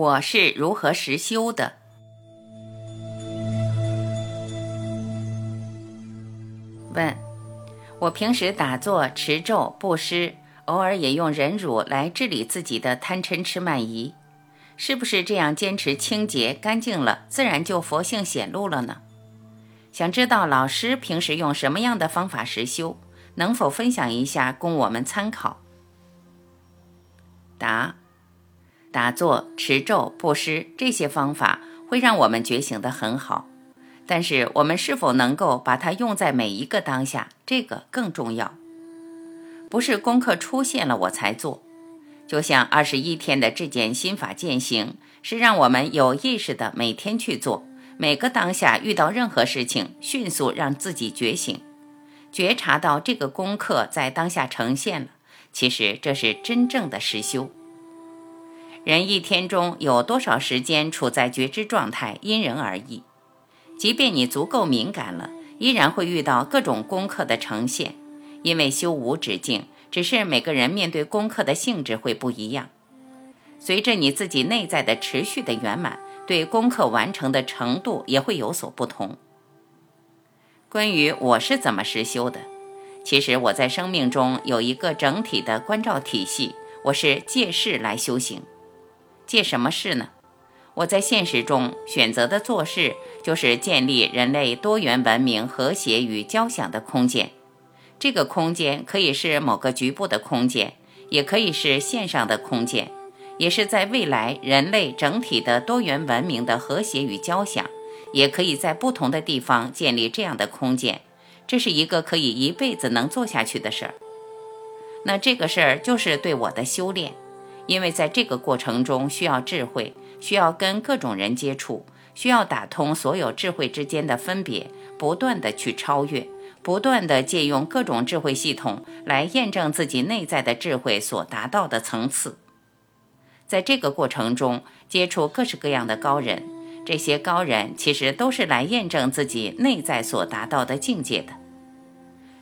我是如何实修的？问：我平时打坐、持咒、布施，偶尔也用忍辱来治理自己的贪嗔痴慢疑，是不是这样坚持清洁干净了，自然就佛性显露了呢？想知道老师平时用什么样的方法实修，能否分享一下供我们参考？答。打坐、持咒、布施这些方法会让我们觉醒得很好，但是我们是否能够把它用在每一个当下，这个更重要。不是功课出现了我才做，就像二十一天的质检心法践行，是让我们有意识的每天去做，每个当下遇到任何事情，迅速让自己觉醒，觉察到这个功课在当下呈现了。其实这是真正的实修。人一天中有多少时间处在觉知状态，因人而异。即便你足够敏感了，依然会遇到各种功课的呈现。因为修无止境，只是每个人面对功课的性质会不一样。随着你自己内在的持续的圆满，对功课完成的程度也会有所不同。关于我是怎么实修的，其实我在生命中有一个整体的关照体系，我是借势来修行。借什么事呢？我在现实中选择的做事，就是建立人类多元文明、和谐与交响的空间。这个空间可以是某个局部的空间，也可以是线上的空间，也是在未来人类整体的多元文明的和谐与交响，也可以在不同的地方建立这样的空间。这是一个可以一辈子能做下去的事儿。那这个事儿就是对我的修炼。因为在这个过程中需要智慧，需要跟各种人接触，需要打通所有智慧之间的分别，不断的去超越，不断的借用各种智慧系统来验证自己内在的智慧所达到的层次。在这个过程中，接触各式各样的高人，这些高人其实都是来验证自己内在所达到的境界的。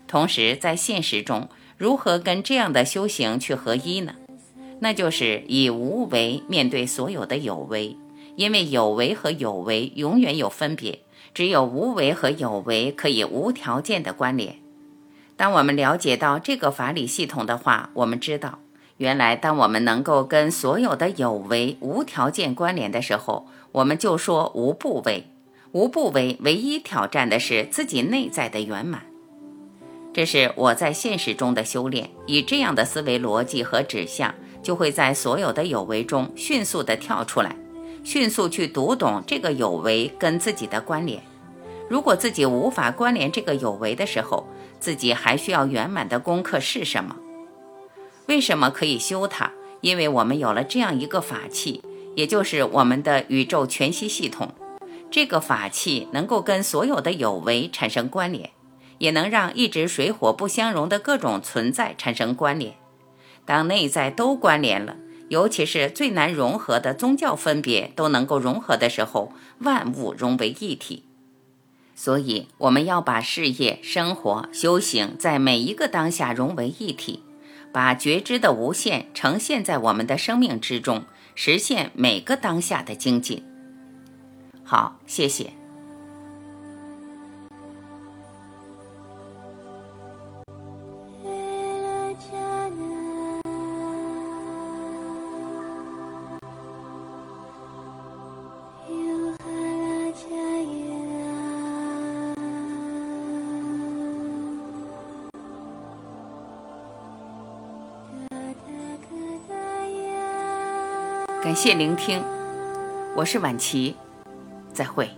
同时，在现实中，如何跟这样的修行去合一呢？那就是以无为面对所有的有为，因为有为和有为永远有分别，只有无为和有为可以无条件的关联。当我们了解到这个法理系统的话，我们知道，原来当我们能够跟所有的有为无条件关联的时候，我们就说无不为。无不为唯一挑战的是自己内在的圆满。这是我在现实中的修炼，以这样的思维逻辑和指向。就会在所有的有为中迅速地跳出来，迅速去读懂这个有为跟自己的关联。如果自己无法关联这个有为的时候，自己还需要圆满的功课是什么？为什么可以修它？因为我们有了这样一个法器，也就是我们的宇宙全息系统。这个法器能够跟所有的有为产生关联，也能让一直水火不相容的各种存在产生关联。当内在都关联了，尤其是最难融合的宗教分别都能够融合的时候，万物融为一体。所以，我们要把事业、生活、修行在每一个当下融为一体，把觉知的无限呈现在我们的生命之中，实现每个当下的精进。好，谢谢。感谢聆听，我是晚琪，再会。